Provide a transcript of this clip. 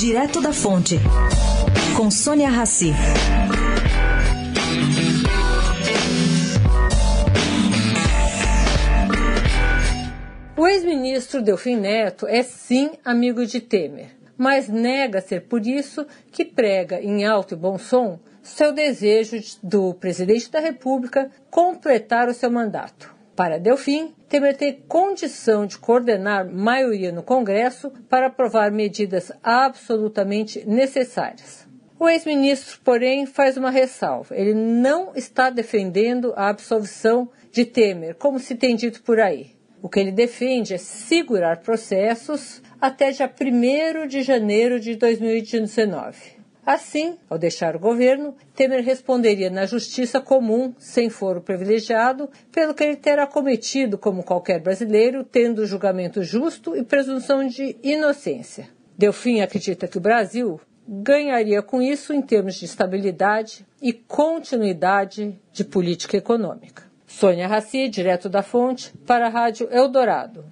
Direto da Fonte, com Sônia Rassi. O ex-ministro Delfim Neto é sim amigo de Temer, mas nega ser por isso que prega em alto e bom som seu desejo do presidente da República completar o seu mandato. Para Delfim, Temer tem condição de coordenar maioria no Congresso para aprovar medidas absolutamente necessárias. O ex-ministro, porém, faz uma ressalva. Ele não está defendendo a absolvição de Temer, como se tem dito por aí. O que ele defende é segurar processos até dia 1 de janeiro de 2019. Assim, ao deixar o governo, Temer responderia na justiça comum, sem foro privilegiado, pelo que ele terá cometido como qualquer brasileiro, tendo julgamento justo e presunção de inocência. Delfim acredita que o Brasil ganharia com isso em termos de estabilidade e continuidade de política econômica. Sônia Raci, direto da Fonte, para a Rádio Eldorado.